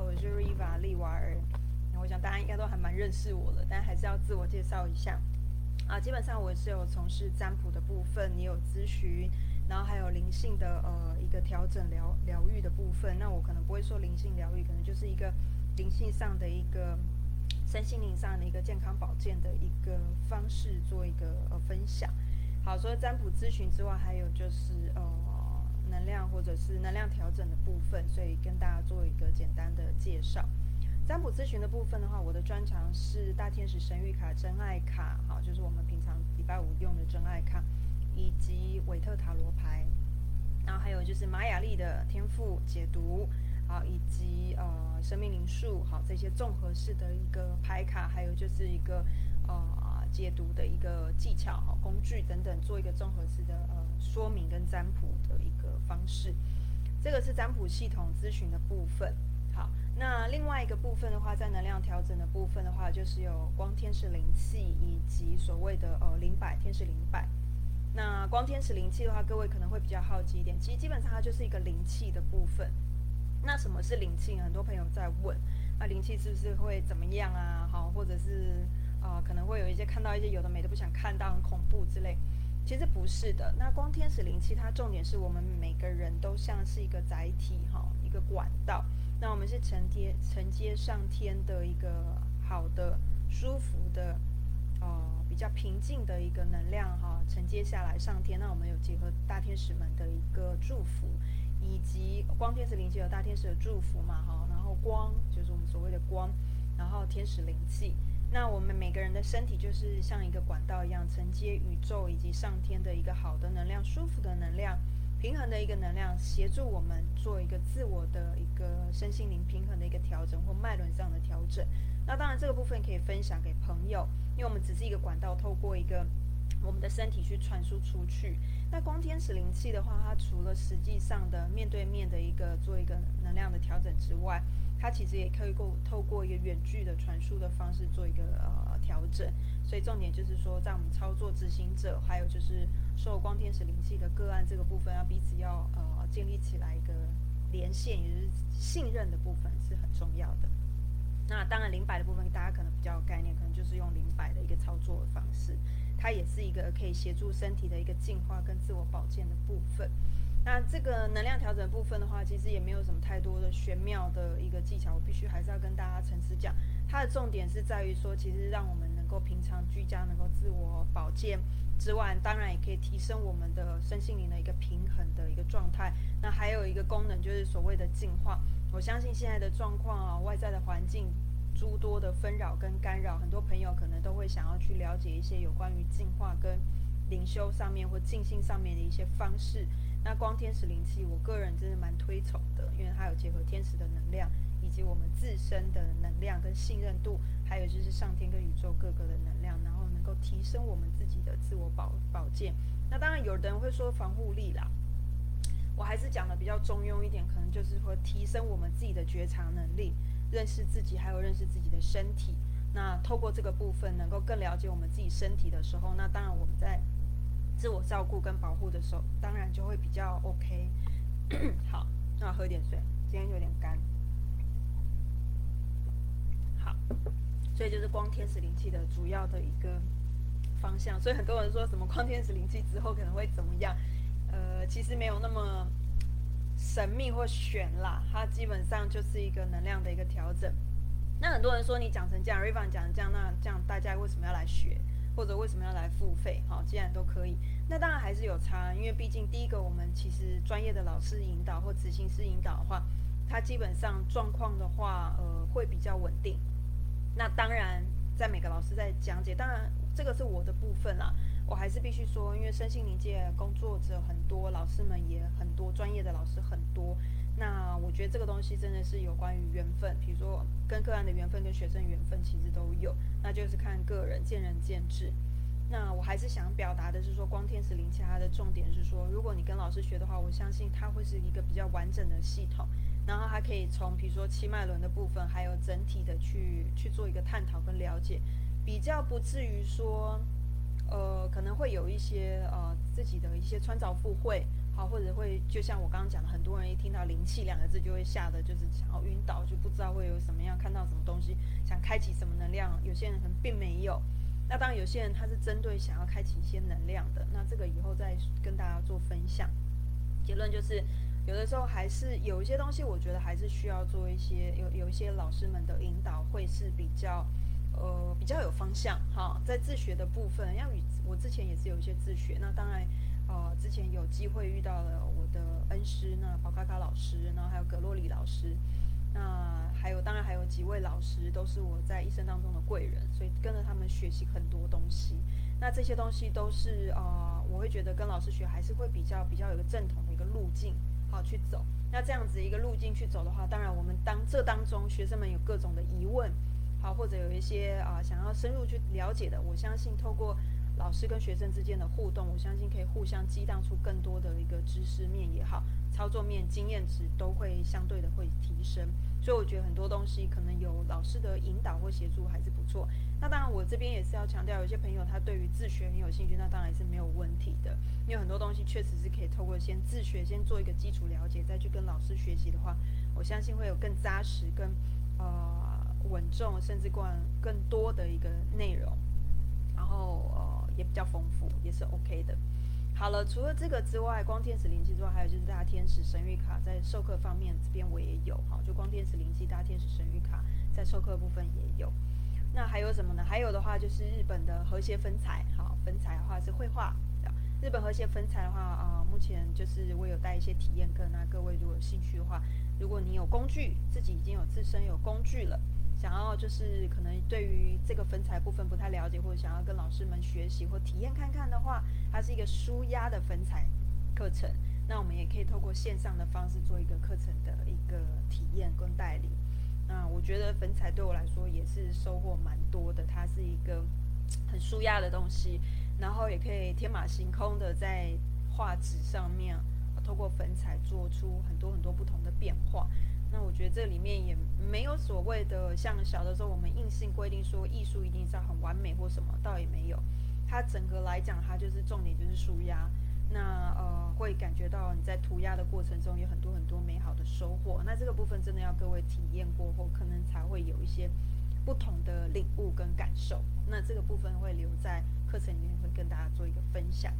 我是 Riva 利瓦尔。我想大家应该都还蛮认识我的，但还是要自我介绍一下。啊，基本上我是有从事占卜的部分，也有咨询，然后还有灵性的呃一个调整疗疗愈的部分。那我可能不会说灵性疗愈，可能就是一个灵性上的一个身心灵上的一个健康保健的一个方式做一个呃分享。好，除了占卜咨询之外，还有就是呃。能量或者是能量调整的部分，所以跟大家做一个简单的介绍。占卜咨询的部分的话，我的专长是大天使神谕卡、真爱卡，好，就是我们平常礼拜五用的真爱卡，以及韦特塔罗牌，然后还有就是玛雅历的天赋解读，好，以及呃生命灵数，好，这些综合式的一个牌卡，还有就是一个呃。解读的一个技巧、哈工具等等，做一个综合式的呃说明跟占卜方式。这个是占卜系统咨询的部分。好，那另外一个部分的话，在能量调整的部分的话，就是有光天使灵气以及所谓的呃灵摆天使灵摆。那光天使灵气的话，各位可能会比较好奇一点，其实基本上它就是一个灵气的部分。那什么是灵气？很多朋友在问，那灵气是不是会怎么样啊？好，或者是。啊，可能会有一些看到一些有的没的不想看到，很恐怖之类。其实不是的，那光天使灵气，它重点是我们每个人都像是一个载体哈，一个管道。那我们是承接承接上天的一个好的、舒服的、呃比较平静的一个能量哈，承接下来上天。那我们有结合大天使们的一个祝福，以及光天使灵气有大天使的祝福嘛哈，然后光就是我们所谓的光，然后天使灵气。那我们每个人的身体就是像一个管道一样，承接宇宙以及上天的一个好的能量、舒服的能量、平衡的一个能量，协助我们做一个自我的一个身心灵平衡的一个调整或脉轮上的调整。那当然，这个部分可以分享给朋友，因为我们只是一个管道，透过一个我们的身体去传输出去。那光天使灵气的话，它除了实际上的面对面的一个做一个能量的调整之外，它其实也可以够透过一个远距的传输的方式做一个呃调整，所以重点就是说，在我们操作执行者，还有就是受光天使灵气的个案这个部分，要彼此要呃建立起来一个连线，也就是信任的部分是很重要的。那当然灵摆的部分，大家可能比较有概念，可能就是用灵摆的一个操作方式，它也是一个可以协助身体的一个进化跟自我保健的部分。那这个能量调整部分的话，其实也没有什么太多的玄妙的一个技巧，我必须还是要跟大家诚实讲，它的重点是在于说，其实让我们能够平常居家能够自我保健之外，当然也可以提升我们的身心灵的一个平衡的一个状态。那还有一个功能就是所谓的净化。我相信现在的状况啊，外在的环境诸多的纷扰跟干扰，很多朋友可能都会想要去了解一些有关于净化跟灵修上面或静心上面的一些方式。那光天使灵气，我个人真的蛮推崇的，因为它有结合天使的能量，以及我们自身的能量跟信任度，还有就是上天跟宇宙各个的能量，然后能够提升我们自己的自我保保健。那当然，有的人会说防护力啦，我还是讲的比较中庸一点，可能就是说提升我们自己的觉察能力，认识自己，还有认识自己的身体。那透过这个部分，能够更了解我们自己身体的时候，那当然我们在。自我照顾跟保护的时候，当然就会比较 OK。好，那喝点水，今天有点干。好，所以就是光天使灵气的主要的一个方向。所以很多人说什么光天使灵气之后可能会怎么样？呃，其实没有那么神秘或玄啦，它基本上就是一个能量的一个调整。那很多人说你讲成这样 r i v a n 讲成这样，那这样大家为什么要来学？或者为什么要来付费？好，既然都可以，那当然还是有差，因为毕竟第一个，我们其实专业的老师引导或执行师引导的话，他基本上状况的话，呃，会比较稳定。那当然，在每个老师在讲解，当然这个是我的部分啦，我还是必须说，因为身心灵界工作者很多，老师们也很多，专业的老师很多。那我觉得这个东西真的是有关于缘分，比如说跟个案的缘分跟学生缘分其实都有，那就是看个人见仁见智。那我还是想表达的是说，光天使灵气它的重点是说，如果你跟老师学的话，我相信它会是一个比较完整的系统，然后它可以从比如说七脉轮的部分，还有整体的去去做一个探讨跟了解，比较不至于说，呃，可能会有一些呃自己的一些穿凿附会。好，或者会就像我刚刚讲的，很多人一听到灵气两个字就会吓得就是想要晕倒，就不知道会有什么样看到什么东西，想开启什么能量。有些人可能并没有。那当然，有些人他是针对想要开启一些能量的。那这个以后再跟大家做分享。结论就是，有的时候还是有一些东西，我觉得还是需要做一些有有一些老师们的引导，会是比较呃比较有方向哈。在自学的部分，要与我之前也是有一些自学。那当然。呃，之前有机会遇到了我的恩师，那宝卡卡老师，然后还有格洛里老师，那还有当然还有几位老师都是我在一生当中的贵人，所以跟着他们学习很多东西。那这些东西都是呃，我会觉得跟老师学还是会比较比较有个正统的一个路径好去走。那这样子一个路径去走的话，当然我们当这当中学生们有各种的疑问，好或者有一些啊想要深入去了解的，我相信透过。老师跟学生之间的互动，我相信可以互相激荡出更多的一个知识面也好，操作面、经验值都会相对的会提升。所以我觉得很多东西可能有老师的引导或协助还是不错。那当然，我这边也是要强调，有些朋友他对于自学很有兴趣，那当然是没有问题的。因为很多东西确实是可以透过先自学，先做一个基础了解，再去跟老师学习的话，我相信会有更扎实、更呃稳重，甚至更更多的一个内容。然后呃。也比较丰富，也是 OK 的。好了，除了这个之外，光天使灵气之外，还有就是大天使神谕卡在授课方面这边我也有哈，就光天使灵气大天使神谕卡在授课部分也有。那还有什么呢？还有的话就是日本的和谐分彩，好，分彩的话是绘画。日本和谐分彩的话啊，目前就是我有带一些体验课，那各位如果有兴趣的话，如果你有工具，自己已经有自身有工具了。想要就是可能对于这个分彩部分不太了解，或者想要跟老师们学习或体验看看的话，它是一个舒压的分彩课程。那我们也可以透过线上的方式做一个课程的一个体验跟代理。那我觉得粉彩对我来说也是收获蛮多的，它是一个很舒压的东西，然后也可以天马行空的在画纸上面，透过粉彩做出很多很多不同的变化。那我觉得这里面也没有所谓的像小的时候我们硬性规定说艺术一定是要很完美或什么，倒也没有。它整个来讲，它就是重点就是舒压。那呃会感觉到你在涂鸦的过程中有很多很多美好的收获。那这个部分真的要各位体验过后，可能才会有一些不同的领悟跟感受。那这个部分会留在课程里面会跟大家做一个分享。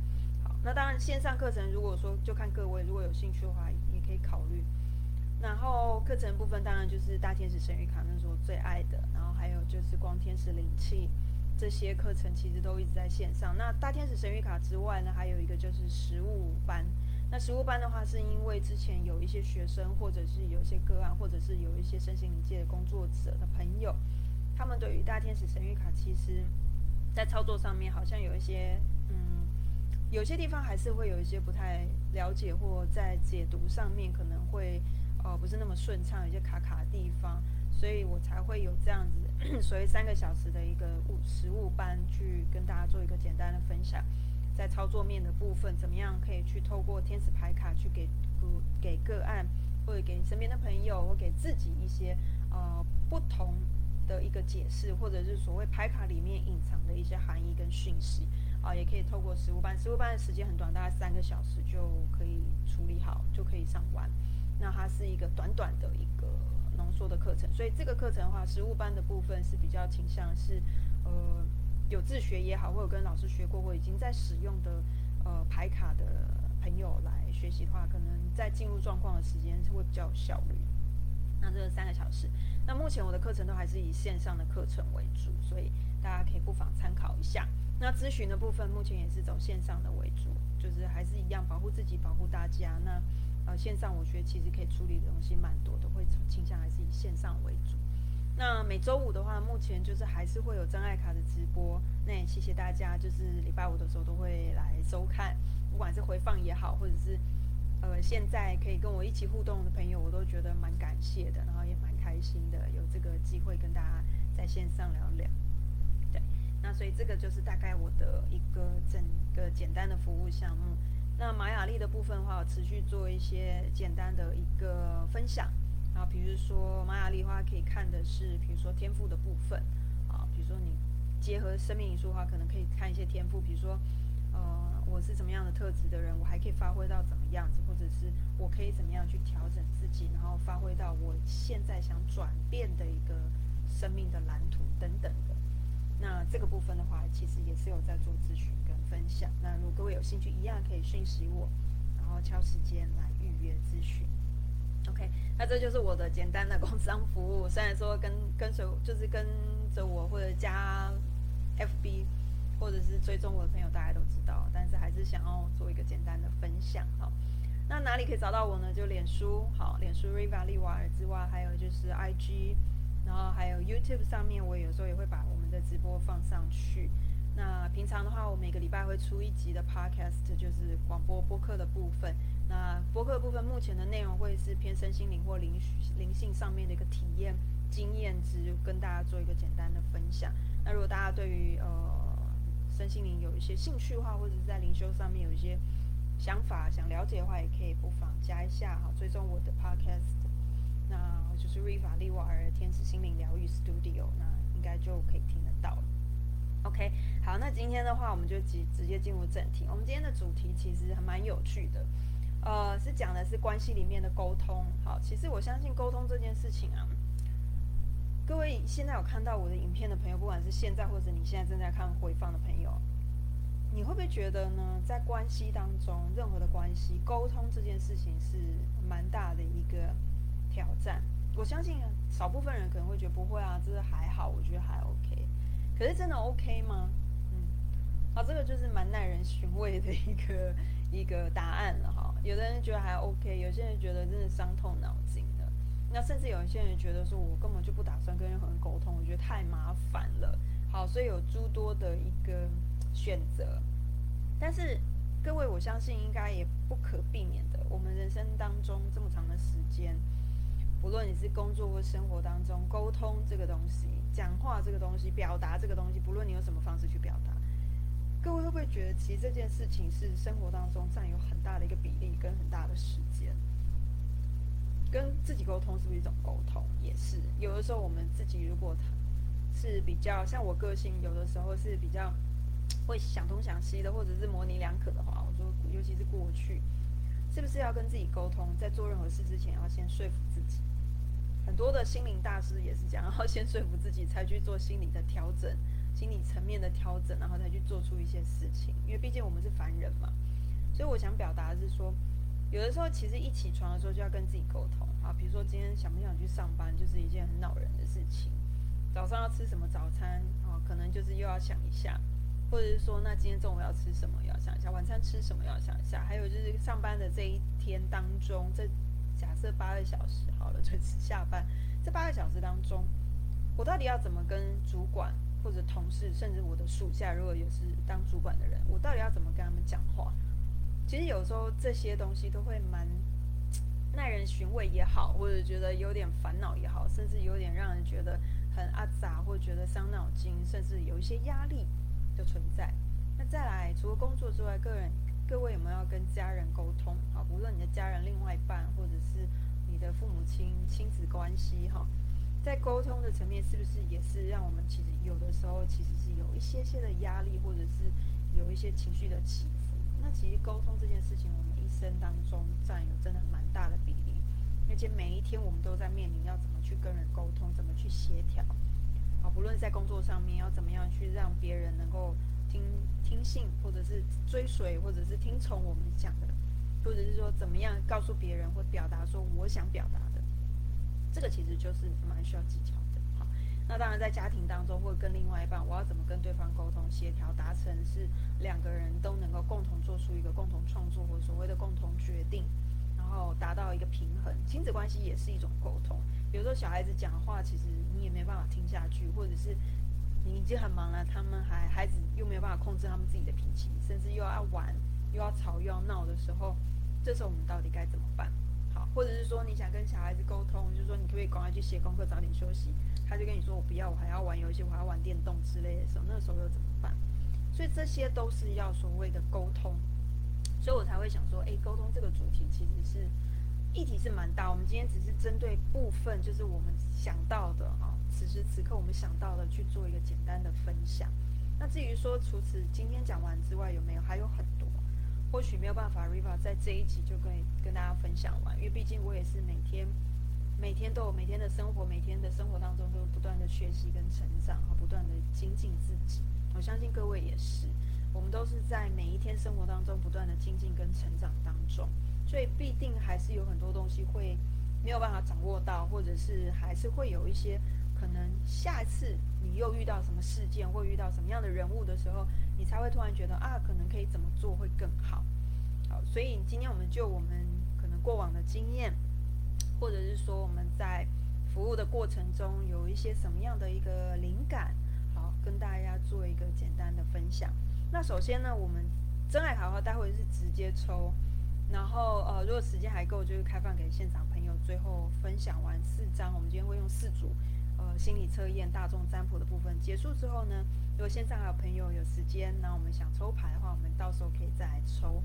好，那当然线上课程如果说就看各位如果有兴趣的话，课程部分当然就是大天使神谕卡，那是我最爱的。然后还有就是光天使灵气这些课程，其实都一直在线上。那大天使神谕卡之外呢，还有一个就是实物班。那实物班的话，是因为之前有一些学生，或者是有一些个案，或者是有一些身心灵界的工作者的朋友，他们对于大天使神谕卡，其实在操作上面好像有一些，嗯，有些地方还是会有一些不太了解，或在解读上面可能会。哦，不是那么顺畅，有些卡卡的地方，所以我才会有这样子，所谓三个小时的一个物实物班，去跟大家做一个简单的分享，在操作面的部分，怎么样可以去透过天使牌卡去给给个案，或者给身边的朋友，或给自己一些呃不同的一个解释，或者是所谓牌卡里面隐藏的一些含义跟讯息，啊，也可以透过实物班，实物班的时间很短，大概三个小时就可以处理好，就可以上完。那它是一个短短的一个浓缩的课程，所以这个课程的话，实物班的部分是比较倾向是，呃，有自学也好，或者跟老师学过或已经在使用的呃牌卡的朋友来学习的话，可能在进入状况的时间会比较有效率。那这是三个小时，那目前我的课程都还是以线上的课程为主，所以大家可以不妨参考一下。那咨询的部分目前也是走线上的为主，就是还是一样保护自己，保护大家。那呃，线上我觉得其实可以处理的东西蛮多的，会倾向还是以线上为主。那每周五的话，目前就是还是会有张爱卡的直播。那也谢谢大家，就是礼拜五的时候都会来收看，不管是回放也好，或者是呃现在可以跟我一起互动的朋友，我都觉得蛮感谢的，然后也蛮开心的，有这个机会跟大家在线上聊聊。对，那所以这个就是大概我的一个整个简单的服务项目。那玛雅历的部分的话，我持续做一些简单的一个分享。啊，比如说玛雅历的话，可以看的是，比如说天赋的部分。啊，比如说你结合生命因素的话，可能可以看一些天赋，比如说呃，我是怎么样的特质的人，我还可以发挥到怎么样子，或者是我可以怎么样去调整自己，然后发挥到我现在想转变的一个生命的蓝图等等的。那这个部分的话，其实也是有在做咨询分享。那如果各位有兴趣，一样可以讯息我，然后敲时间来预约咨询。OK，那这就是我的简单的工商服务。虽然说跟 跟随就是跟着我或者加 FB，或者是追踪我的朋友，大家都知道，但是还是想要做一个简单的分享哈。那哪里可以找到我呢？就脸书好，脸书 Riva 利瓦尔之外，还有就是 IG，然后还有 YouTube 上面，我有时候也会把我们的直播放上去。那平常的话，我每个礼拜会出一集的 Podcast，就是广播播客的部分。那播客部分目前的内容会是偏身心灵或灵灵性上面的一个体验经验值，跟大家做一个简单的分享。那如果大家对于呃身心灵有一些兴趣的话，或者是在灵修上面有一些想法想了解的话，也可以不妨加一下哈，追踪我的 Podcast，那就是瑞法利瓦尔天使心灵疗愈 Studio，那应该就可以听得到了。OK，好，那今天的话，我们就直直接进入正题。我们今天的主题其实还蛮有趣的。呃，是讲的是关系里面的沟通。好，其实我相信沟通这件事情啊，各位现在有看到我的影片的朋友，不管是现在或者你现在正在看回放的朋友，你会不会觉得呢？在关系当中，任何的关系，沟通这件事情是蛮大的一个挑战。我相信少部分人可能会觉得不会啊，这是还好，我觉得还 OK。可是真的 OK 吗？嗯，好，这个就是蛮耐人寻味的一个。一个答案了哈，有的人觉得还 OK，有些人觉得真的伤透脑筋的，那甚至有一些人觉得说，我根本就不打算跟任何人沟通，我觉得太麻烦了。好，所以有诸多的一个选择，但是各位，我相信应该也不可避免的，我们人生当中这么长的时间，不论你是工作或生活当中，沟通这个东西，讲话这个东西，表达这个东西，不论你用什么方式去表达。各位会不会觉得，其实这件事情是生活当中占有很大的一个比例跟很大的时间？跟自己沟通是不是一种沟通？也是。有的时候我们自己如果是比较像我个性，有的时候是比较会想东想西的，或者是模棱两可的话，我说，尤其是过去，是不是要跟自己沟通，在做任何事之前要先说服自己？很多的心灵大师也是这样，要先说服自己，才去做心理的调整。心理层面的调整，然后再去做出一些事情，因为毕竟我们是凡人嘛，所以我想表达的是说，有的时候其实一起床的时候就要跟自己沟通啊，比如说今天想不想去上班，就是一件很恼人的事情。早上要吃什么早餐啊，可能就是又要想一下，或者是说那今天中午要吃什么要想一下，晚餐吃什么要想一下，还有就是上班的这一天当中，这这八个小时好了，准时下班，这八个小时当中，我到底要怎么跟主管？或者同事，甚至我的属下，如果也是当主管的人，我到底要怎么跟他们讲话？其实有时候这些东西都会蛮 耐人寻味也好，或者觉得有点烦恼也好，甚至有点让人觉得很阿杂，或者觉得伤脑筋，甚至有一些压力的存在。那再来，除了工作之外，个人各位有没有要跟家人沟通？好，无论你的家人、另外一半，或者是你的父母亲、亲子关系，哈。在沟通的层面，是不是也是让我们其实有的时候其实是有一些些的压力，或者是有一些情绪的起伏？那其实沟通这件事情，我们一生当中占有真的蛮大的比例，而且每一天我们都在面临要怎么去跟人沟通，怎么去协调。啊，不论在工作上面要怎么样去让别人能够听听信，或者是追随，或者是听从我们讲的，或者是说怎么样告诉别人或表达说我想表达的。这个其实就是蛮需要技巧的，好，那当然在家庭当中或跟另外一半，我要怎么跟对方沟通协调，达成是两个人都能够共同做出一个共同创作或所谓的共同决定，然后达到一个平衡。亲子关系也是一种沟通，有时候小孩子讲话，其实你也没办法听下去，或者是你已经很忙了，他们还孩子又没有办法控制他们自己的脾气，甚至又要玩又要吵又要闹的时候，这时候我们到底该怎么办？好或者是说你想跟小孩子沟通，就是说你可不可以赶快去写功课，早点休息？他就跟你说我不要，我还要玩游戏，我还要玩电动之类的时候，那时候又怎么办？所以这些都是要所谓的沟通，所以我才会想说，诶，沟通这个主题其实是议题是蛮大。我们今天只是针对部分，就是我们想到的哈，此时此刻我们想到的去做一个简单的分享。那至于说除此今天讲完之外，有没有还有很多？或许没有办法 Riva 在这一集就跟跟大家分享完，因为毕竟我也是每天每天都有每天的生活，每天的生活当中都不断的学习跟成长，和不断的精进自己。我相信各位也是，我们都是在每一天生活当中不断的精进跟成长当中，所以必定还是有很多东西会没有办法掌握到，或者是还是会有一些可能下次你又遇到什么事件或遇到什么样的人物的时候，你才会突然觉得啊，可能可以怎么做会更好。好，所以今天我们就我们可能过往的经验，或者是说我们在服务的过程中有一些什么样的一个灵感。好跟大家做一个简单的分享。那首先呢，我们真爱卡的话待会是直接抽，然后呃，如果时间还够，就是开放给现场朋友。最后分享完四张，我们今天会用四组呃心理测验、大众占卜的部分结束之后呢，如果线上还有朋友有时间，那我们想抽牌的话，我们到时候可以再来抽。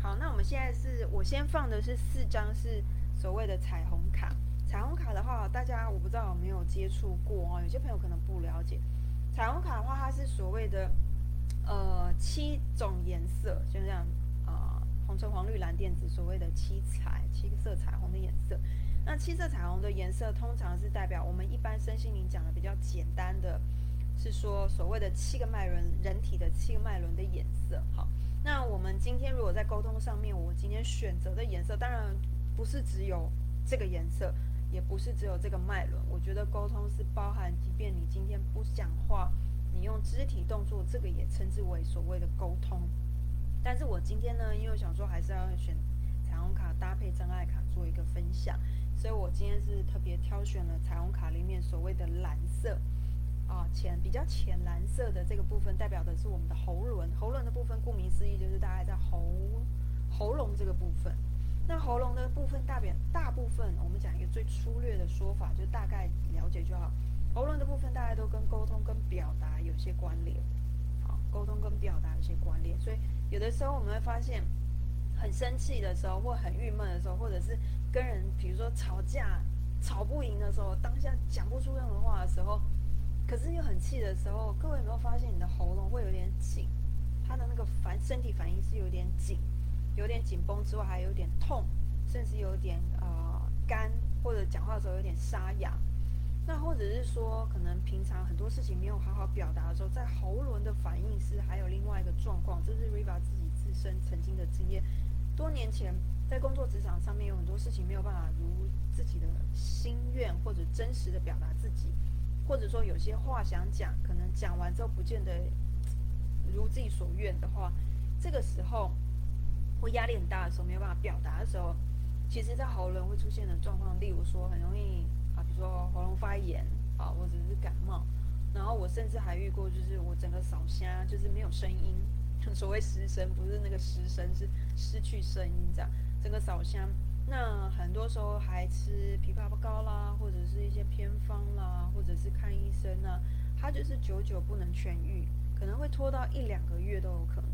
好，那我们现在是我先放的是四张是所谓的彩虹卡。彩虹卡的话，大家我不知道有没有接触过哦，有些朋友可能不了解。彩虹卡的话，它是所谓的呃七种颜色，就这样啊，红橙黄绿蓝靛紫，所谓的七彩七个色彩虹的颜色。那七色彩虹的颜色，通常是代表我们一般身心灵讲的比较简单的，是说所谓的七个脉轮，人体的七个脉轮的颜色。好，那我们今天如果在沟通上面，我今天选择的颜色，当然不是只有这个颜色。也不是只有这个脉轮，我觉得沟通是包含，即便你今天不讲话，你用肢体动作，这个也称之为所谓的沟通。但是我今天呢，因为想说还是要选彩虹卡搭配真爱卡做一个分享，所以我今天是特别挑选了彩虹卡里面所谓的蓝色，啊浅比较浅蓝色的这个部分，代表的是我们的喉轮。喉轮的部分，顾名思义就是大概在喉喉咙这个部分。那喉咙的部分，大表大部分，我们讲一个最粗略的说法，就大概了解就好。喉咙的部分，大家都跟沟通、跟表达有些关联。好，沟通跟表达有些关联，所以有的时候我们会发现，很生气的时候，或很郁闷的时候，或者是跟人，比如说吵架吵不赢的时候，当下讲不出任何话的时候，可是又很气的时候，各位有没有发现你的喉咙会有点紧？他的那个反身体反应是有点紧。有点紧绷之外，还有点痛，甚至有点呃干，或者讲话的时候有点沙哑。那或者是说，可能平常很多事情没有好好表达的时候，在喉咙的反应是还有另外一个状况。这是 Riva 自己自身曾经的经验。多年前在工作职场上面，有很多事情没有办法如自己的心愿或者真实的表达自己，或者说有些话想讲，可能讲完之后不见得如自己所愿的话，这个时候。或压力很大的时候，没有办法表达的时候，其实，在喉咙会出现的状况，例如说，很容易啊，比如说喉咙发炎啊，或者是感冒。然后我甚至还遇过，就是我整个扫虾，就是没有声音，所谓失声，不是那个失声，是失去声音这样。整个扫香，那很多时候还吃枇杷膏啦，或者是一些偏方啦，或者是看医生啊，它就是久久不能痊愈，可能会拖到一两个月都有可能。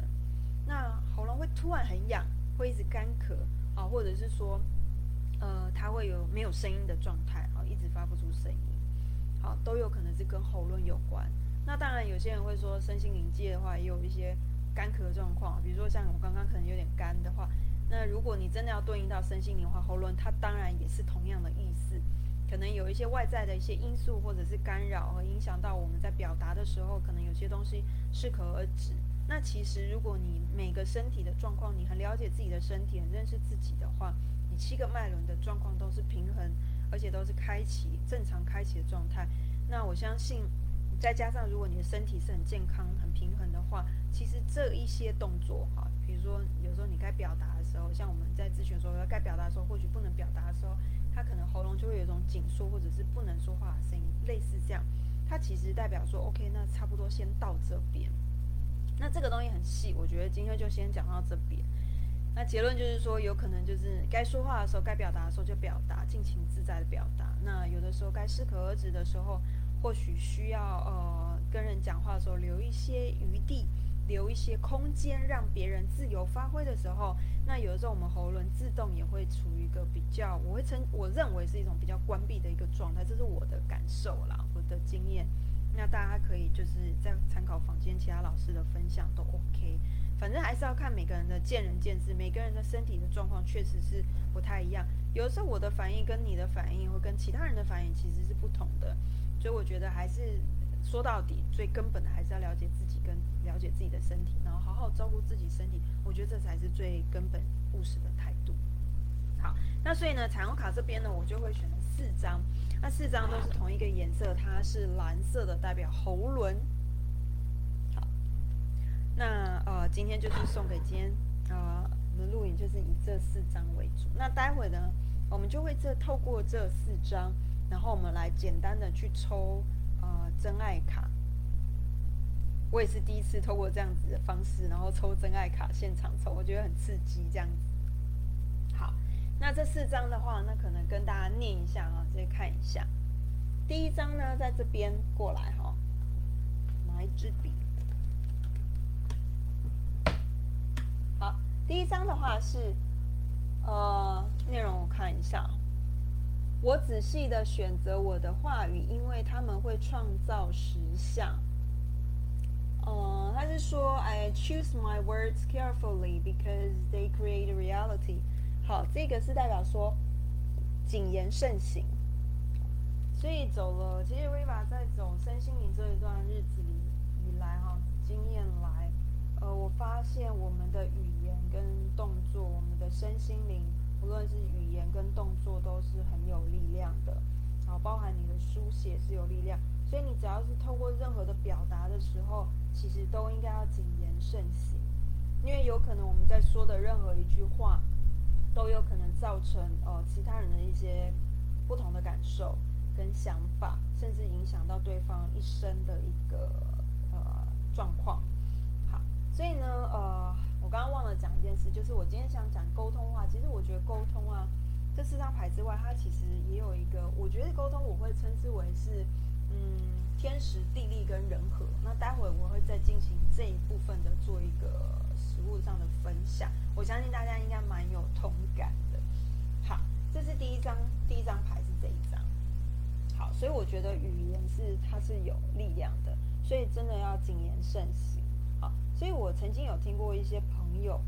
那喉咙会突然很痒，会一直干咳啊，或者是说，呃，它会有没有声音的状态啊，一直发不出声音，好，都有可能是跟喉咙有关。那当然，有些人会说身心灵界的话，也有一些干咳状况，比如说像我刚刚可能有点干的话，那如果你真的要对应到身心灵的话，喉咙它当然也是同样的意思，可能有一些外在的一些因素或者是干扰和影响到我们在表达的时候，可能有些东西适可而止。那其实，如果你每个身体的状况，你很了解自己的身体，很认识自己的话，你七个脉轮的状况都是平衡，而且都是开启正常开启的状态。那我相信，再加上如果你的身体是很健康、平衡的话，其实这一些动作哈，比如说有时候你该表达的时候，像我们在咨询说该表达的时候，或许不能表达的时候，他可能喉咙就会有一种紧缩，或者是不能说话的声音，类似这样，它其实代表说，OK，那差不多先到这边。那这个东西很细，我觉得今天就先讲到这边。那结论就是说，有可能就是该说话的时候，该表达的时候就表达，尽情自在的表达。那有的时候该适可而止的时候，或许需要呃跟人讲话的时候留一些余地，留一些空间，让别人自由发挥的时候，那有的时候我们喉咙自动也会处于一个比较，我会称我认为是一种比较关闭的一个状态，这是我的感受啦，我的经验。那大家可以就是在参考房间其他老师的分享都 OK。反正还是要看每个人的见仁见智，每个人的身体的状况确实是不太一样。有的时候我的反应跟你的反应，或跟其他人的反应其实是不同的，所以我觉得还是说到底最根本的还是要了解自己跟了解自己的身体，然后好好照顾自己身体。我觉得这才是最根本务实的态度。好，那所以呢，彩虹卡这边呢，我就会选了四张，那四张都是同一个颜色，它是蓝色的，代表喉轮。好那呃，今天就是送给今天啊的录影，就是以这四张为主。那待会呢，我们就会这透过这四张，然后我们来简单的去抽啊真爱卡。我也是第一次透过这样子的方式，然后抽真爱卡现场抽，我觉得很刺激这样子。好，那这四张的话，那可能跟大家念一下啊，再看一下。第一张呢，在这边过来哈，拿一支笔。好第一张的话是，呃，内容我看一下。我仔细的选择我的话语，因为他们会创造实相。呃，他是说，I choose my words carefully because they create reality。好，这个是代表说谨言慎行。所以走了，其实 Riva 在走身心灵这一段日子里以来，哈，经验来。呃，我发现我们的语言跟动作，我们的身心灵，无论是语言跟动作，都是很有力量的。好，包含你的书写是有力量，所以你只要是透过任何的表达的时候，其实都应该要谨言慎行，因为有可能我们在说的任何一句话，都有可能造成呃其他人的一些不同的感受跟想法，甚至影响到对方一生的一个呃状况。好所以呢，呃，我刚刚忘了讲一件事，就是我今天想讲沟通的话。其实我觉得沟通啊，这四张牌之外，它其实也有一个，我觉得沟通我会称之为是，嗯，天时地利跟人和。那待会我会再进行这一部分的做一个实物上的分享。我相信大家应该蛮有同感的。好，这是第一张，第一张牌是这一张。好，所以我觉得语言是它是有力量的，所以真的要谨言慎行。所以我曾经有听过一些朋友，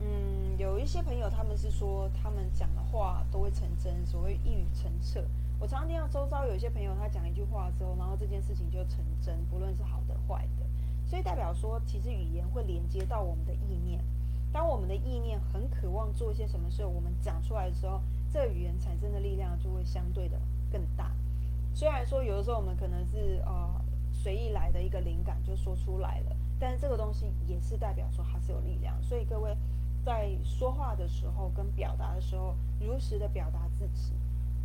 嗯，有一些朋友他们是说他们讲的话都会成真，所谓一语成谶。我常常听到周遭有一些朋友他讲一句话之后，然后这件事情就成真，不论是好的坏的。所以代表说，其实语言会连接到我们的意念。当我们的意念很渴望做一些什么事，我们讲出来的时候，这个语言产生的力量就会相对的更大。虽然说有的时候我们可能是呃随意来的一个灵感就说出来了。但是这个东西也是代表说它是有力量，所以各位在说话的时候跟表达的时候，如实的表达自己，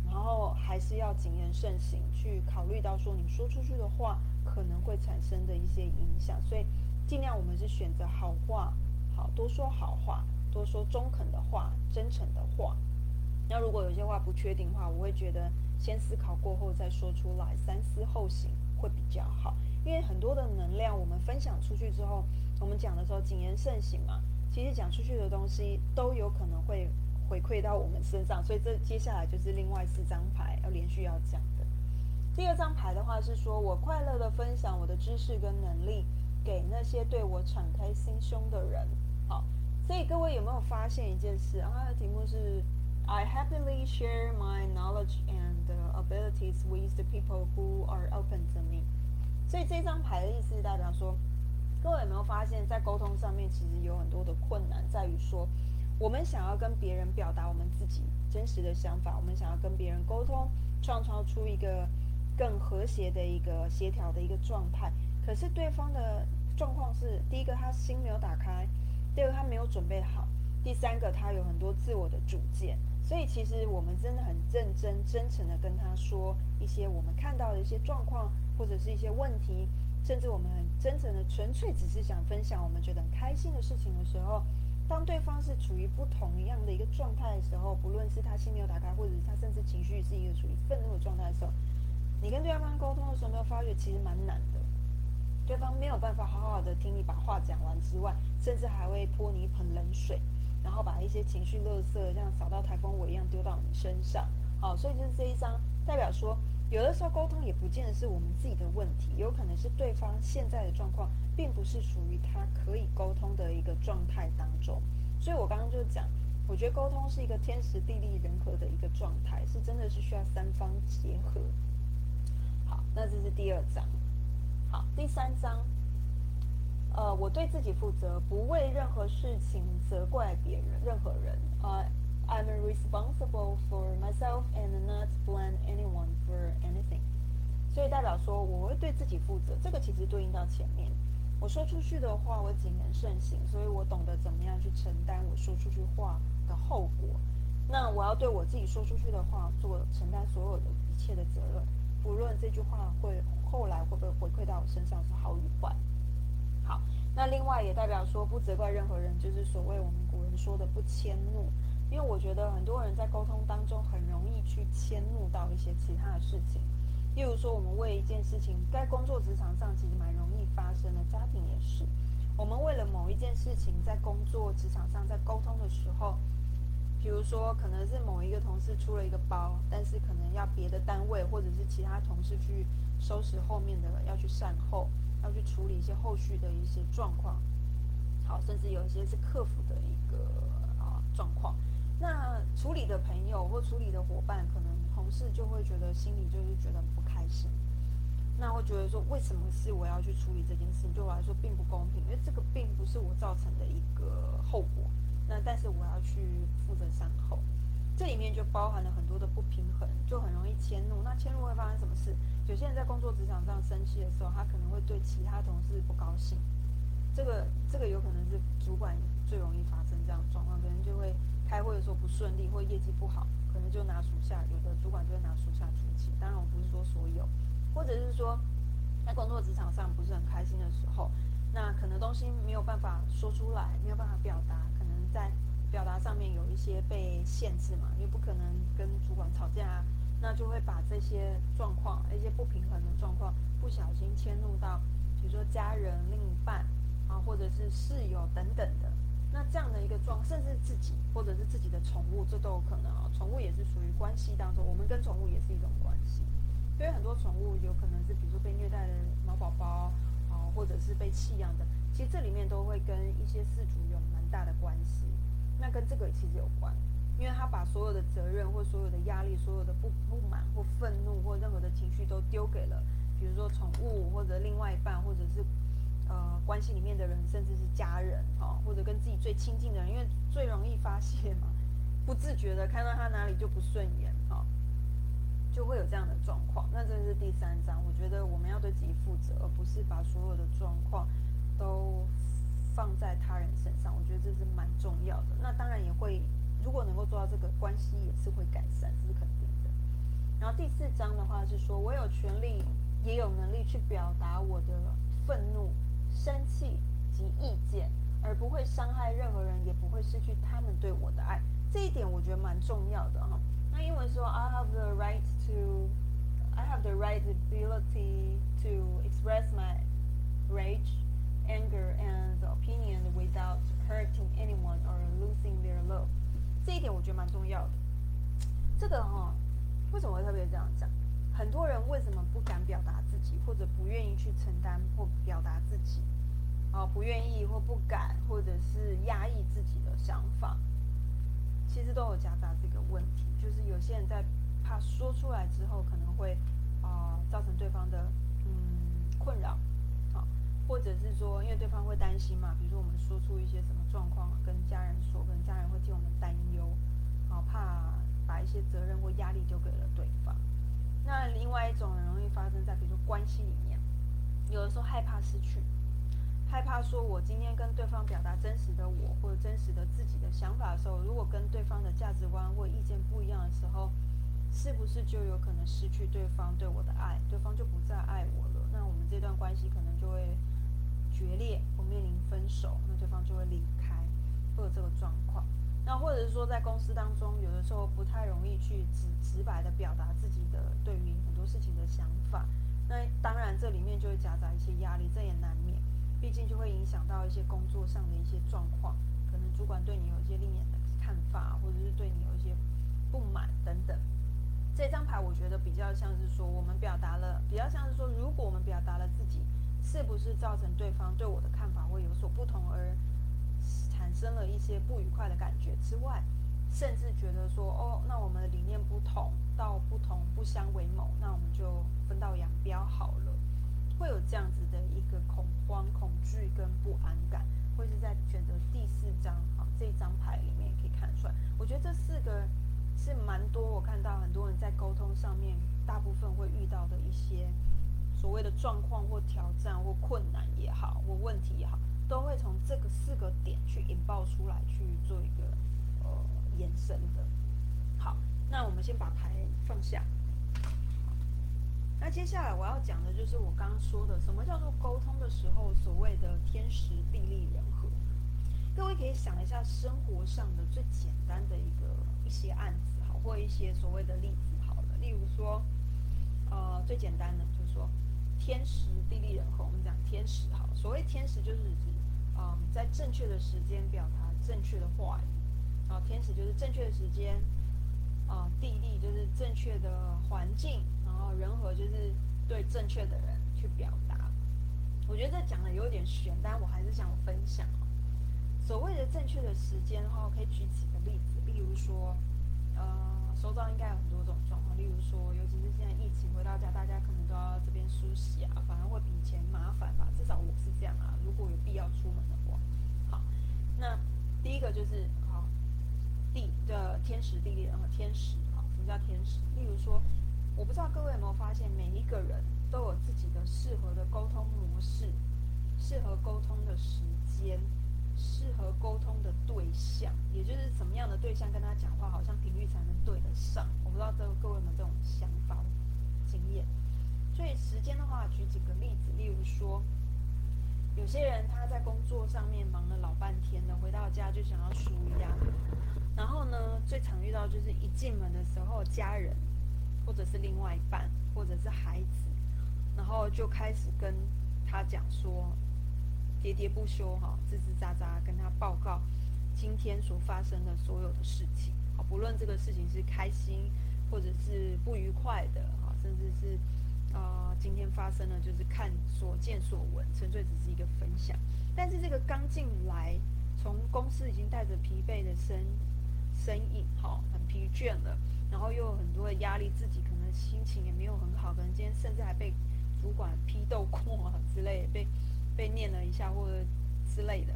然后还是要谨言慎行，去考虑到说你说出去的话可能会产生的一些影响，所以尽量我们是选择好话，好多说好话，多说中肯的话，真诚的话。那如果有些话不确定的话，我会觉得先思考过后再说出来，三思后行会比较好。因为很多的能量，我们分享出去之后，我们讲的时候谨言慎行嘛。其实讲出去的东西都有可能会回馈到我们身上，所以这接下来就是另外四张牌要连续要讲的。第二张牌的话是说我快乐的分享我的知识跟能力给那些对我敞开心胸的人。好，所以各位有没有发现一件事？它的题目是 I happily share my knowledge and abilities with the people who are open to me。所以这张牌的意思代表说，各位有没有发现，在沟通上面其实有很多的困难，在于说，我们想要跟别人表达我们自己真实的想法，我们想要跟别人沟通，创造出一个更和谐的一个协调的一个状态。可是对方的状况是，第一个他心没有打开，第二个他没有准备好，第三个他有很多自我的主见。所以其实我们真的很认真、真诚的跟他说一些我们看到的一些状况。或者是一些问题，甚至我们很真诚的、纯粹只是想分享我们觉得很开心的事情的时候，当对方是处于不同一样的一个状态的时候，不论是他心没有打开，或者是他甚至情绪是一个处于愤怒的状态的时候，你跟对方沟通的时候，没有发觉其实蛮难的，对方没有办法好好的听你把话讲完之外，甚至还会泼你一盆冷水，然后把一些情绪垃圾像扫到台风尾一样丢到你身上。好，所以就是这一张代表说。有的时候沟通也不见得是我们自己的问题，有可能是对方现在的状况并不是属于他可以沟通的一个状态当中。所以我刚刚就讲，我觉得沟通是一个天时地利人和的一个状态，是真的是需要三方结合。好，那这是第二章。好，第三章，呃，我对自己负责，不为任何事情责怪别人、任何人。呃，I'm responsible for myself and not blame anyone for anything。所以代表说，我会对自己负责。这个其实对应到前面，我说出去的话，我谨言慎行，所以我懂得怎么样去承担我说出去话的后果。那我要对我自己说出去的话做承担所有的一切的责任。不论这句话会后来会不会回馈到我身上是好与坏，好，那另外也代表说不责怪任何人，就是所谓我们古人说的不迁怒，因为我觉得很多人在沟通当中很容易去迁怒到一些其他的事情，例如说我们为一件事情，在工作职场上其实蛮容易发生的，家庭也是，我们为了某一件事情在工作职场上在沟通的时候。比如说，可能是某一个同事出了一个包，但是可能要别的单位或者是其他同事去收拾后面的，要去善后，要去处理一些后续的一些状况。好，甚至有一些是客服的一个啊状况。处理的朋友或处理的伙伴，可能同事就会觉得心里就是觉得不开心。那会觉得说，为什么是我要去处理这件事情？对我来说并不公平，因为这个并不是我造成的一个后果。那但是我要去负责善后，这里面就包含了很多的不平衡，就很容易迁怒。那迁怒会发生什么事？有些人在工作职场上生气的时候，他可能会对其他同事不高兴。这个这个有可能是主管最容易发生这样的状况，可能就会开会的时候不顺利或业绩不好，可能就拿属下有的主管就会拿属下出气。当然我不是说所有，或者是说在工作职场上不是很开心的时候，那可能东西没有办法说出来，没有办法表达。可能在表达上面有一些被限制嘛，因为不可能跟主管吵架，那就会把这些状况、一些不平衡的状况，不小心迁怒到，比如说家人、另一半啊，或者是室友等等的。那这样的一个状，甚至自己或者是自己的宠物，这都有可能啊。宠物也是属于关系当中，我们跟宠物也是一种关系。所以很多宠物有可能是，比如说被虐待的毛宝宝啊，或者是被弃养的。其实这里面都会跟一些事主有蛮大的关系，那跟这个其实有关，因为他把所有的责任或所有的压力、所有的不不满或愤怒或任何的情绪都丢给了，比如说宠物或者另外一半，或者是呃关系里面的人，甚至是家人啊，或者跟自己最亲近的人，因为最容易发泄嘛，不自觉的看到他哪里就不顺眼啊，就会有这样的状况。那这是第三章，我觉得我们要对自己负责，而不是把所有的状况。都放在他人身上，我觉得这是蛮重要的。那当然也会，如果能够做到这个，关系也是会改善，这是肯定的。然后第四章的话是说，我有权利也有能力去表达我的愤怒、生气及意见，而不会伤害任何人，也不会失去他们对我的爱。这一点我觉得蛮重要的哈。那英文说，I have the right to, I have the right ability to express my rage. anger and opinion without hurting anyone or losing their love，这一点我觉得蛮重要的。这个哈，为什么会特别这样讲？ 很多人为什么不敢表达自己，或者不愿意去承担或表达自己？啊，不愿意或不敢，或者是压抑自己的想法，其实都有夹杂这个问题。就是有些人在怕说出来之后，可能会啊造成对方的嗯困扰。啊或者是说，因为对方会担心嘛，比如说我们说出一些什么状况，跟家人说，跟家人会替我们担忧，好怕把一些责任或压力丢给了对方。那另外一种很容易发生在，比如说关系里面，有的时候害怕失去，害怕说我今天跟对方表达真实的我或者真实的自己的想法的时候，如果跟对方的价值观或意见不一样的时候，是不是就有可能失去对方对我的爱，对方就不再爱我了？那我们这段关系可能就会。决裂，或面临分手，那对方就会离开，会有这个状况。那或者是说，在公司当中，有的时候不太容易去直直白的表达自己的对于很多事情的想法。那当然，这里面就会夹杂一些压力，这也难免。毕竟就会影响到一些工作上的一些状况，可能主管对你有一些另眼的看法，或者是对你有一些不满等等。这张牌我觉得比较像是说，我们表达了，比较像是说，如果我们表达了自己，是不是造成对方对我的看法会有所不同，而生了一些不愉快的感觉之外，甚至觉得说，哦，那我们的理念不同，道不同不相为谋，那我们就分道扬镳好了，会有这样子的一个恐慌、恐惧跟不安感，会是在选择第四张好这张牌里面可以看出来。我觉得这四个。是蛮多，我看到很多人在沟通上面，大部分会遇到的一些所谓的状况或挑战或困难也好，或问题也好，都会从这个四个点去引爆出来，去做一个呃延伸的。好，那我们先把牌放下。那接下来我要讲的就是我刚刚说的，什么叫做沟通的时候，所谓的天时地利人和。各位可以想一下生活上的最简单的一个一些案子，好，或一些所谓的例子，好了，例如说，呃，最简单的就是说，天时我们讲天使，好，所谓天使就是指，嗯，在正确的时间表达正确的话语，啊，天使就是正确的时间，啊，地利就是正确的环境，然后人和就是对正确的人去表达。我觉得这讲的有点玄，但我还是想分享。所谓的正确的时间的话，我可以举几个例子，例如说，呃，收到应该有很多种状况，例如说，尤其是现在疫情回到家，大家可能都要这边梳洗啊，反而会比以前麻烦吧，至少我是这样啊。如果有必要出门的话，好，那第一个就是好地的天时地利人和天时，好，什么叫天时？例如说，我不知道各位有没有发现，每一个人都有自己的适合的沟通模式，适合沟通的时间。适合沟通的对象，也就是什么样的对象跟他讲话，好像频率才能对得上。我不知道这各位有没有这种想法、经验。所以时间的话，举几个例子，例如说，有些人他在工作上面忙了老半天了，回到家就想要舒压。然后呢，最常遇到就是一进门的时候，家人或者是另外一半或者是孩子，然后就开始跟他讲说。喋喋不休，哈，吱吱喳喳跟他报告今天所发生的所有的事情，好，不论这个事情是开心或者是不愉快的，哈，甚至是啊，今天发生了就是看所见所闻，纯粹只是一个分享。但是这个刚进来，从公司已经带着疲惫的身身影，哈，很疲倦了，然后又有很多的压力，自己可能心情也没有很好，可能今天甚至还被主管批斗过之类，被。被念了一下或者之类的，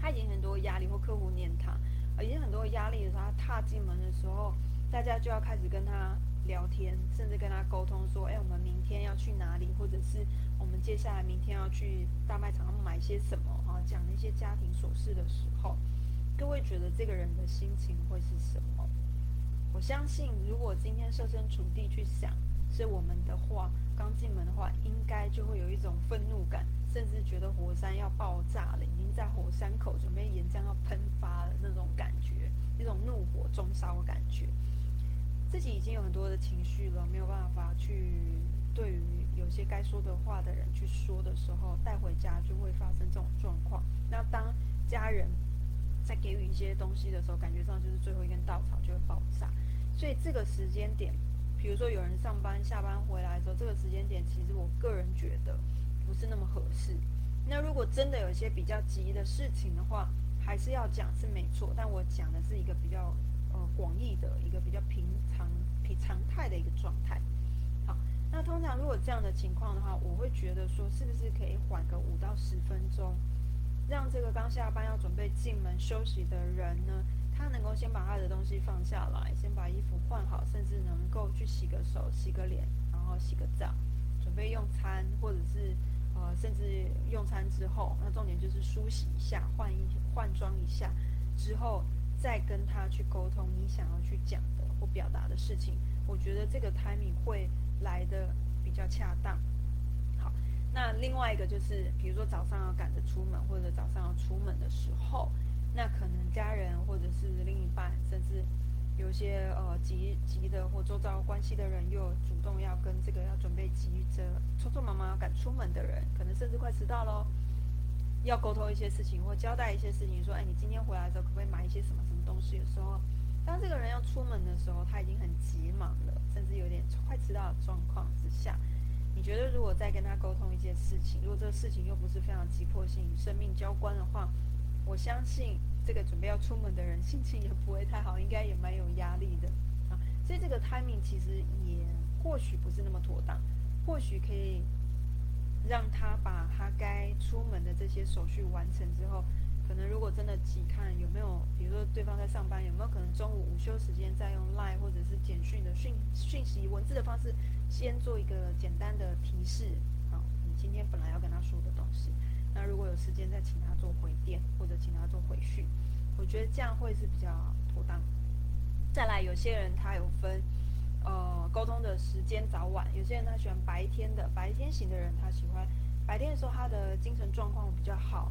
他已经很多压力，或客户念他，已经很多压力的时候，他踏进门的时候，大家就要开始跟他聊天，甚至跟他沟通说：“哎，我们明天要去哪里？或者是我们接下来明天要去大卖场买些什么？”哈，讲一些家庭琐事的时候，各位觉得这个人的心情会是什么？我相信，如果今天设身处地去想。是我们的话，刚进门的话，应该就会有一种愤怒感，甚至觉得火山要爆炸了，已经在火山口准备岩浆要喷发了那种感觉，一种怒火中烧的感觉。自己已经有很多的情绪了，没有办法去对于有些该说的话的人去说的时候，带回家就会发生这种状况。那当家人在给予一些东西的时候，感觉上就是最后一根稻草就会爆炸。所以这个时间点。比如说有人上班下班回来的时候，这个时间点其实我个人觉得不是那么合适。那如果真的有一些比较急的事情的话，还是要讲是没错，但我讲的是一个比较广义的一个比较平常平常态的一个状态。好，那通常如果这样的情况的话，我会觉得说是不是可以缓个五到十分钟，让这个刚下班要准备进门休息的人呢？他能够先把他的东西放下来，先把衣服换好，甚至能够去洗个手、洗个脸，然后洗个澡，准备用餐，或者是呃，甚至用餐之后，那重点就是梳洗一下、换衣、换装一下之后，再跟他去沟通你想要去讲的或表达的事情。我觉得这个 timing 会来的比较恰当。好，那另外一个就是，比如说早上要赶着出门，或者早上要出门的时候。那可能家人或者是另一半，甚至有些呃急急的或周遭关系的人，又主动要跟这个要准备急着匆匆忙忙要赶出门的人，可能甚至快迟到喽，要沟通一些事情或交代一些事情，说，哎，你今天回来的时候可不可以买一些什么什么东西的时候，当这个人要出门的时候，他已经很急忙了，甚至有点快迟到的状况之下，你觉得如果再跟他沟通一件事情，如果这个事情又不是非常急迫性与生命交关的话，我相信这个准备要出门的人心情也不会太好，应该也蛮有压力的啊。所以这个 timing 其实也或许不是那么妥当，或许可以让他把他该出门的这些手续完成之后。可能如果真的急看有没有，比如说对方在上班，有没有可能中午午休时间再用 Line 或者是简讯的讯讯息文字的方式，先做一个简单的提示，好，你今天本来要跟他说的东西，那如果有时间再请他做回电或者请他做回讯，我觉得这样会是比较妥当。再来，有些人他有分，呃，沟通的时间早晚，有些人他喜欢白天的，白天型的人他喜欢白天的时候他的精神状况比较好。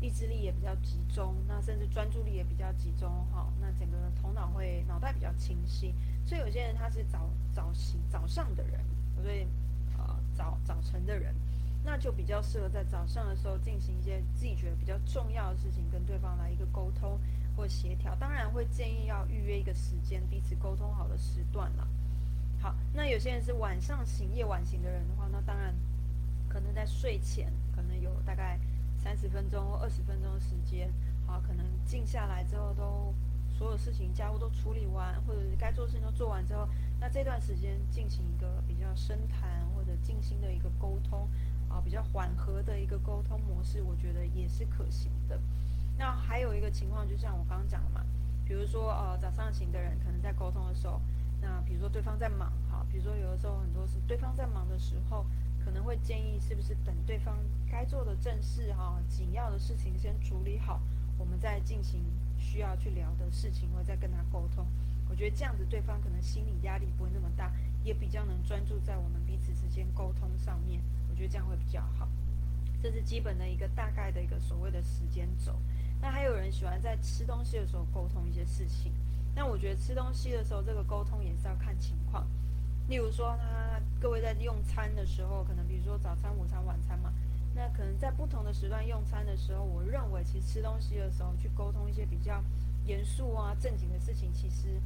意志力也比较集中，那甚至专注力也比较集中哈，那整个头脑会脑袋比较清晰，所以有些人他是早早起早上的人，所以呃早早晨的人，那就比较适合在早上的时候进行一些自己觉得比较重要的事情，跟对方来一个沟通或协调。当然会建议要预约一个时间，彼此沟通好的时段了。好，那有些人是晚上型夜晚型的人的话，那当然可能在睡前可能有大概。三十分钟或二十分钟的时间，好，可能静下来之后，都所有事情家务都处理完，或者是该做的事情都做完之后，那这段时间进行一个比较深谈或者静心的一个沟通，啊，比较缓和的一个沟通模式，我觉得也是可行的。那还有一个情况，就像我刚刚讲的嘛，比如说呃早上型的人可能在沟通的时候，那比如说对方在忙，好，比如说有的时候很多是对方在忙的时候。可能会建议是不是等对方该做的正事哈紧要的事情先处理好，我们再进行需要去聊的事情，或再跟他沟通。我觉得这样子对方可能心理压力不会那么大，也比较能专注在我们彼此之间沟通上面。我觉得这样会比较好。这是基本的一个大概的一个所谓的时间轴。那还有人喜欢在吃东西的时候沟通一些事情。那我觉得吃东西的时候这个沟通也是要看情况。例如说，他各位在用餐的时候，可能比如说早餐、午餐、晚餐嘛，那可能在不同的时段用餐的时候，我认为其实吃东西的时候去沟通一些比较严肃啊、正经的事情，其实，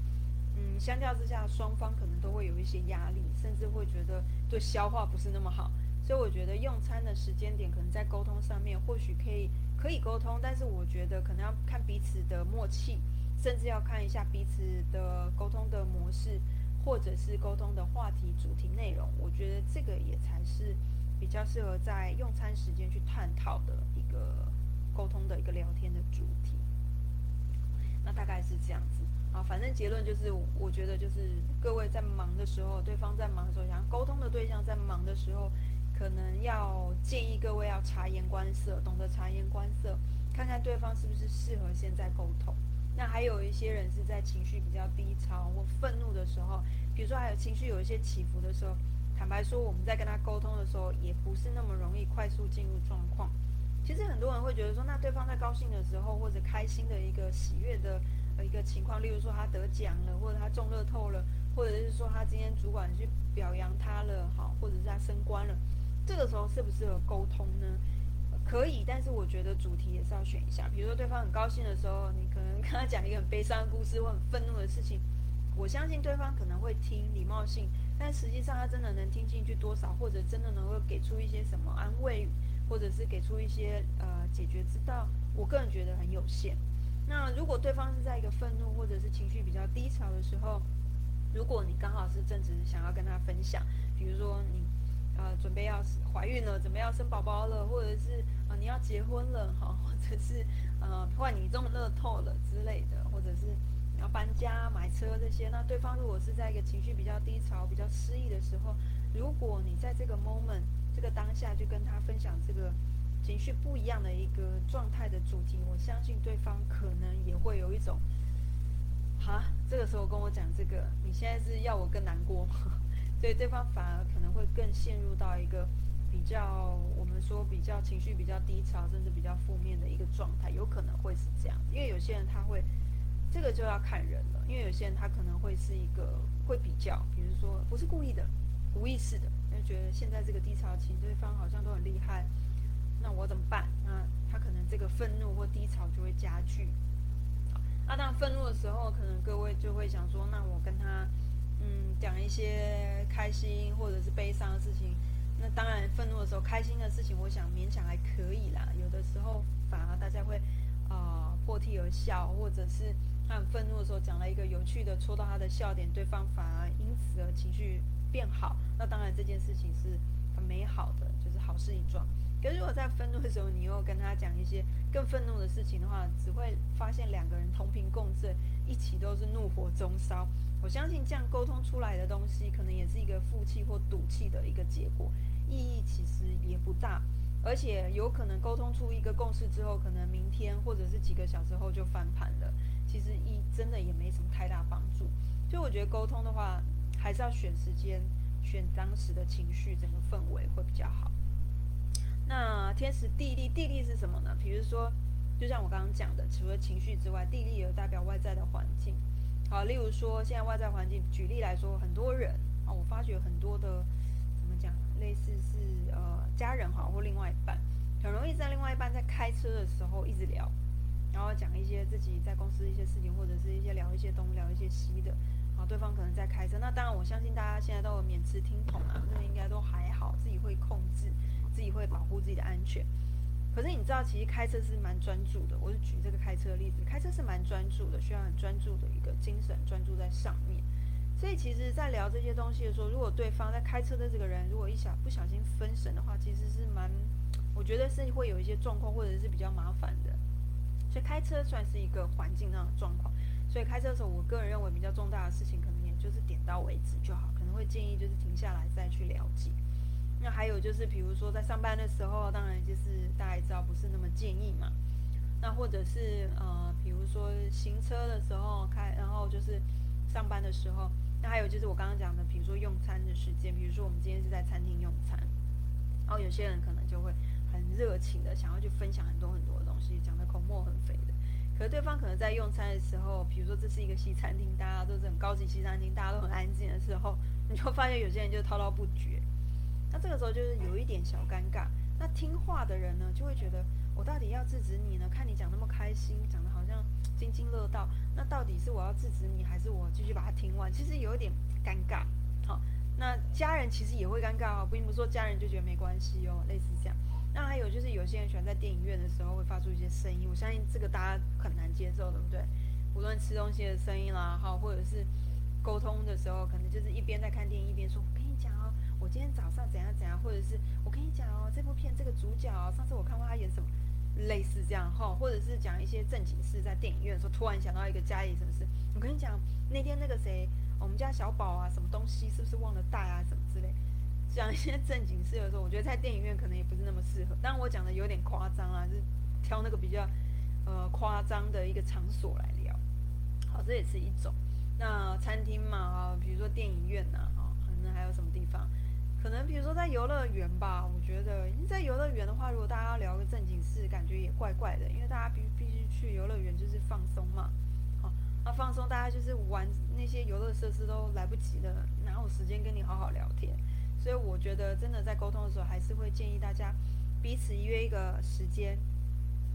嗯，相较之下，双方可能都会有一些压力，甚至会觉得对消化不是那么好。所以我觉得用餐的时间点，可能在沟通上面或许可以可以沟通，但是我觉得可能要看彼此的默契，甚至要看一下彼此的沟通的模式。或者是沟通的话题、主题内容，我觉得这个也才是比较适合在用餐时间去探讨的一个沟通的一个聊天的主题。那大概是这样子啊，反正结论就是，我觉得就是各位在忙的时候，对方在忙的时候，想要沟通的对象在忙的时候，可能要建议各位要察言观色，懂得察言观色，看看对方是不是适合现在沟通。那还有一些人是在情绪比较低潮或愤怒的时候，比如说还有情绪有一些起伏的时候，坦白说，我们在跟他沟通的时候，也不是那么容易快速进入状况。其实很多人会觉得说，那对方在高兴的时候或者开心的一个喜悦的一个情况，例如说他得奖了，或者他中乐透了，或者是说他今天主管去表扬他了，好，或者是他升官了，这个时候适不适合沟通呢？可以，但是我觉得主题也是要选一下。比如说对方很高兴的时候，你可能跟他讲一个很悲伤的故事或很愤怒的事情，我相信对方可能会听礼貌性，但实际上他真的能听进去多少，或者真的能够给出一些什么安慰，或者是给出一些呃解决之道，我个人觉得很有限。那如果对方是在一个愤怒或者是情绪比较低潮的时候，如果你刚好是正值想要跟他分享，比如说你。呃，准备要怀孕了，准备要生宝宝了，或者是啊你要结婚了哈，或者是呃不管你中乐透了之类的，或者是你要搬家买车这些，那对方如果是在一个情绪比较低潮、比较失意的时候，如果你在这个 moment 这个当下就跟他分享这个情绪不一样的一个状态的主题，我相信对方可能也会有一种，哈，这个时候跟我讲这个，你现在是要我更难过？所以对方反而可能会更陷入到一个比较我们说比较情绪比较低潮，甚至比较负面的一个状态，有可能会是这样。因为有些人他会，这个就要看人了。因为有些人他可能会是一个会比较，比如说不是故意的，无意识的，就觉得现在这个低潮期对方好像都很厉害，那我怎么办？那他可能这个愤怒或低潮就会加剧。那当愤怒的时候，可能各位就会想说，那我跟他，嗯，讲一些开心或者是悲伤的事情。那当然，愤怒的时候，开心的事情，我想勉强还可以啦。有的时候反而大家会啊破涕而笑，或者是他很愤怒的时候讲了一个有趣的，戳到他的笑点，对方反而因此而情绪变好。那当然这件事情是果在愤怒的时候，你又跟他讲一些更愤怒的事情的话，只会发现两个人同频共振，一起都是怒火中烧。我相信这样沟通出来的东西，可能也是一个负气或赌气的一个结果，意义其实也不大，而且有可能沟通出一个共识之后，可能明天或者是几个小时后就翻盘了。其实一真的也没什么太大帮助。所以我觉得沟通的话，还是要选时间，选当时的情绪，整个氛围会比较好。那天时地利，地利是什么呢？比如说，就像我刚刚讲的，除了情绪之外，地利也代表外在的环境。好，例如说，现在外在环境，举例来说，很多人啊，我发觉很多的，怎么讲，类似是呃家人哈，或另外一半，很容易在另外一半在开车的时候一直聊，然后讲一些自己在公司一些事情，或者是一些聊一些东聊一些西的，啊，对方可能在开车，那当然我相信大家现在都有免持听筒啊，那应该都还好，自己会控制。自己会保护自己的安全，可是你知道，其实开车是蛮专注的。我是举这个开车的例子，开车是蛮专注的，需要很专注的一个精神，专注在上面。所以，其实，在聊这些东西的时候，如果对方在开车的这个人，如果一小不小心分神的话，其实是蛮，我觉得是会有一些状况，或者是比较麻烦的。所以，开车算是一个环境上的状况。所以，开车的时候，我个人认为比较重大的事情，可能也就是点到为止就好，可能会建议就是停下来再去了解。那还有就是，比如说在上班的时候，当然就是大家知道不是那么建议嘛。那或者是呃，比如说行车的时候开，然后就是上班的时候。那还有就是我刚刚讲的，比如说用餐的时间，比如说我们今天是在餐厅用餐，然后有些人可能就会很热情的想要去分享很多很多的东西，讲的口沫横飞的。可是对方可能在用餐的时候，比如说这是一个西餐厅，大家都是很高级西餐厅，大家都很安静的时候，你就发现有些人就滔滔不绝。那这个时候就是有一点小尴尬。那听话的人呢，就会觉得我到底要制止你呢？看你讲那么开心，讲的好像津津乐道，那到底是我要制止你，还是我继续把它听完？其实有一点尴尬。好，那家人其实也会尴尬哦，并不是说家人就觉得没关系哦，类似这样。那还有就是有些人喜欢在电影院的时候会发出一些声音，我相信这个大家很难接受，对不对？无论吃东西的声音啦，好，或者是沟通的时候，可能就是一边在看电影一边说。我跟你讲我今天早上怎样怎样，或者是我跟你讲哦，这部片这个主角，上次我看过他演什么，类似这样哈，或者是讲一些正经事，在电影院的时候突然想到一个家里什么事，我跟你讲那天那个谁，我们家小宝啊，什么东西是不是忘了带啊，什么之类，讲一些正经事的时候，我觉得在电影院可能也不是那么适合。当然我讲的有点夸张啊，就是挑那个比较呃夸张的一个场所来聊。好，这也是一种。那餐厅嘛，啊，比如说电影院呐，啊，可能还有什么？可能比如说在游乐园吧，我觉得在游乐园的话，如果大家要聊个正经事，感觉也怪怪的，因为大家必必须去游乐园就是放松嘛，好，那放松大家就是玩那些游乐设施都来不及了，哪有时间跟你好好聊天？所以我觉得真的在沟通的时候，还是会建议大家彼此约一个时间，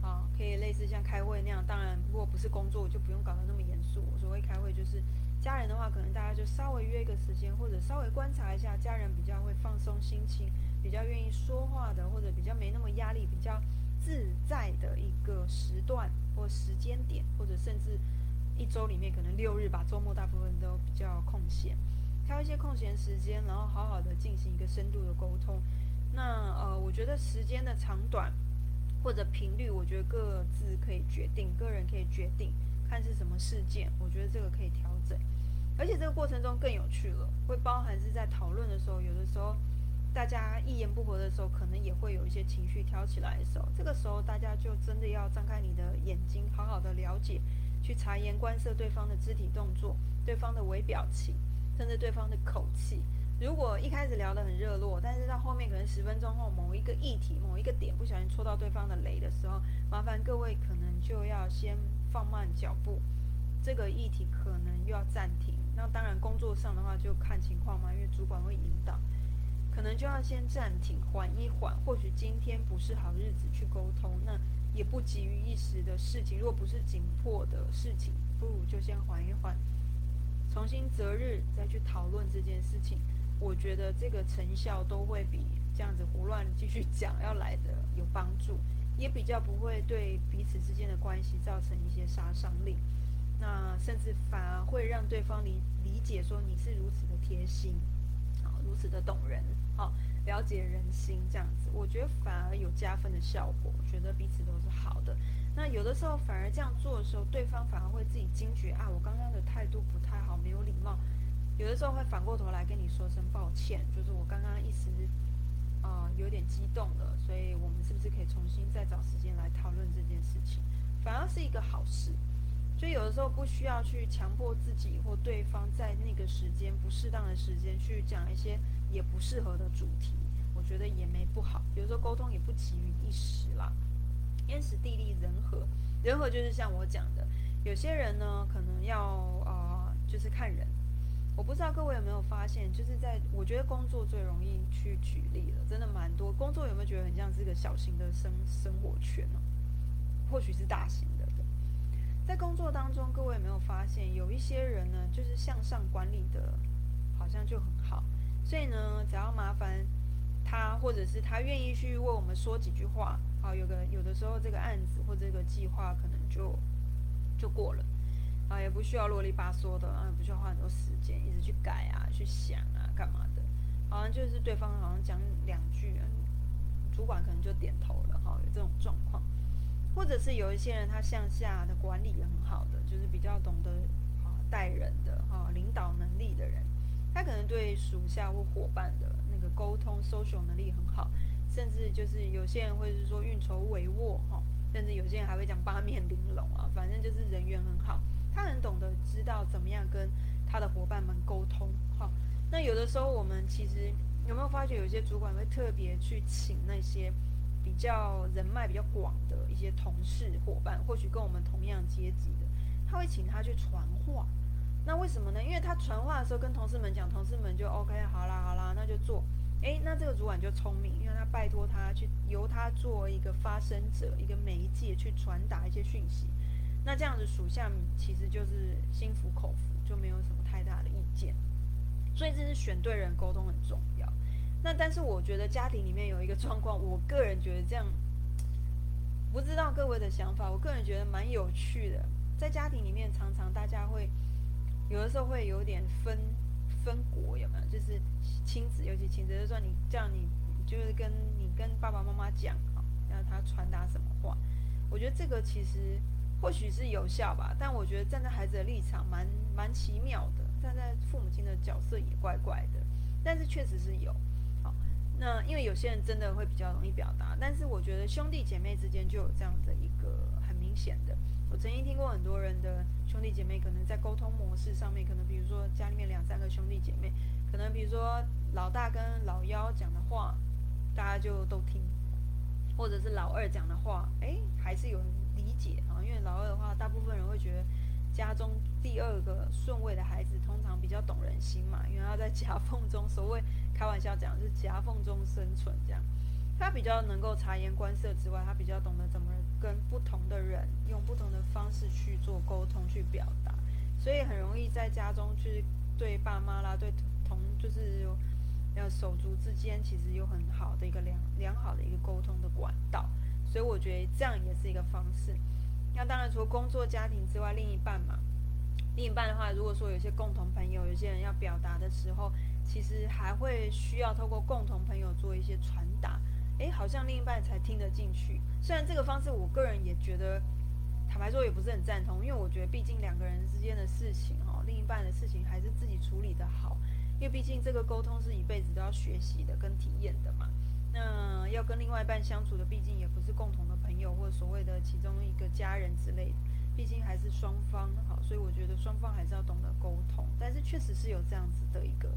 啊，可以类似像开会那样。当然，如果不是工作，就不用搞得那么严肃。所谓开会就是。家人的话，可能大家就稍微约一个时间，或者稍微观察一下，家人比较会放松心情，比较愿意说话的，或者比较没那么压力、比较自在的一个时段或时间点，或者甚至一周里面可能六日吧，周末大部分都比较空闲，挑一些空闲时间，然后好好的进行一个深度的沟通。那呃，我觉得时间的长短或者频率，我觉得各自可以决定，个人可以决定。看是什么事件，我觉得这个可以调整，而且这个过程中更有趣了，会包含是在讨论的时候，有的时候大家一言不合的时候，可能也会有一些情绪挑起来的时候，这个时候大家就真的要张开你的眼睛，好好的了解，去察言观色对方的肢体动作、对方的微表情，甚至对方的口气。如果一开始聊得很热络，但是到后面可能十分钟后某一个议题、某一个点不小心戳到对方的雷的时候，麻烦各位可能就要先放慢脚步，这个议题可能又要暂停。那当然工作上的话就看情况嘛，因为主管会引导，可能就要先暂停，缓一缓。或许今天不是好日子去沟通，那也不急于一时的事情。如果不是紧迫的事情，不如就先缓一缓，重新择日再去讨论这件事情。我觉得这个成效都会比这样子胡乱继续讲要来的有帮助，也比较不会对彼此之间的关系造成一些杀伤力。那甚至反而会让对方理理解说你是如此的贴心，啊，如此的懂人，好了解人心这样子，我觉得反而有加分的效果。觉得彼此都是好的。那有的时候反而这样做的时候，对方反而会自己惊觉啊，我刚刚的态度不太好，没有礼貌。有的时候会反过头来跟你说声抱歉，就是我刚刚一时啊有点激动了，所以我们是不是可以重新再找时间来讨论这件事情？反而是一个好事。所以有的时候不需要去强迫自己或对方在那个时间不适当的时间去讲一些也不适合的主题，我觉得也没不好。有时候沟通也不急于一时啦，天时地利人和，人和就是像我讲的，有些人呢可能要呃就是看人。我不知道各位有没有发现，就是在我觉得工作最容易去举例了，真的蛮多。工作有没有觉得很像是一个小型的生生活圈呢？或许是大型的。在工作当中，各位有没有发现，有一些人呢，就是向上管理的，好像就很好。所以呢，只要麻烦他，或者是他愿意去为我们说几句话，好，有个有的时候这个案子或这个计划可能就就过了。啊，也不需要啰里吧嗦的啊，不需要花很多时间一直去改啊、去想啊、干嘛的。好像就是对方好像讲两句，主管可能就点头了。哈，有这种状况，或者是有一些人他向下的管理也很好的，就是比较懂得啊带人的哈领导能力的人，他可能对属下或伙伴的那个沟通、social 能力很好，甚至就是有些人会是说运筹帷幄哈，甚至有些人还会讲八面玲珑啊，反正就是人缘很好。他很懂得知道怎么样跟他的伙伴们沟通，好，那有的时候我们其实有没有发觉，有些主管会特别去请那些比较人脉比较广的一些同事伙伴，或许跟我们同样阶级的，他会请他去传话。那为什么呢？因为他传话的时候跟同事们讲，同事们就 OK，好啦好啦，那就做。诶，那这个主管就聪明，因为他拜托他去由他做一个发声者，一个媒介去传达一些讯息。那这样子属下其实就是心服口服，就没有什么太大的意见。所以这是选对人沟通很重要。那但是我觉得家庭里面有一个状况，我个人觉得这样，不知道各位的想法。我个人觉得蛮有趣的，在家庭里面常常大家会有的时候会有点分分国，有没有？就是亲子，尤其亲子，就说你这样，你就是跟你跟爸爸妈妈讲，让他传达什么话？我觉得这个其实。或许是有效吧，但我觉得站在孩子的立场蛮蛮奇妙的，站在父母亲的角色也怪怪的，但是确实是有。好，那因为有些人真的会比较容易表达，但是我觉得兄弟姐妹之间就有这样的一个很明显的。我曾经听过很多人的兄弟姐妹可能在沟通模式上面，可能比如说家里面两三个兄弟姐妹，可能比如说老大跟老幺讲的话，大家就都听，或者是老二讲的话，哎，还是有人。理解啊，因为老二的话，大部分人会觉得家中第二个顺位的孩子通常比较懂人心嘛，因为他在夹缝中，所谓开玩笑讲是夹缝中生存这样，他比较能够察言观色之外，他比较懂得怎么跟不同的人用不同的方式去做沟通去表达，所以很容易在家中去对爸妈啦，对同就是要手足之间，其实有很好的一个良良好的一个沟通的管道。所以我觉得这样也是一个方式。那当然，除了工作、家庭之外，另一半嘛，另一半的话，如果说有些共同朋友，有些人要表达的时候，其实还会需要透过共同朋友做一些传达。诶，好像另一半才听得进去。虽然这个方式，我个人也觉得，坦白说也不是很赞同，因为我觉得毕竟两个人之间的事情，哈，另一半的事情还是自己处理的好，因为毕竟这个沟通是一辈子都要学习的跟体验的嘛。那要跟另外一半相处的，毕竟也不是共同的朋友或者所谓的其中一个家人之类的，毕竟还是双方好，所以我觉得双方还是要懂得沟通。但是确实是有这样子的一个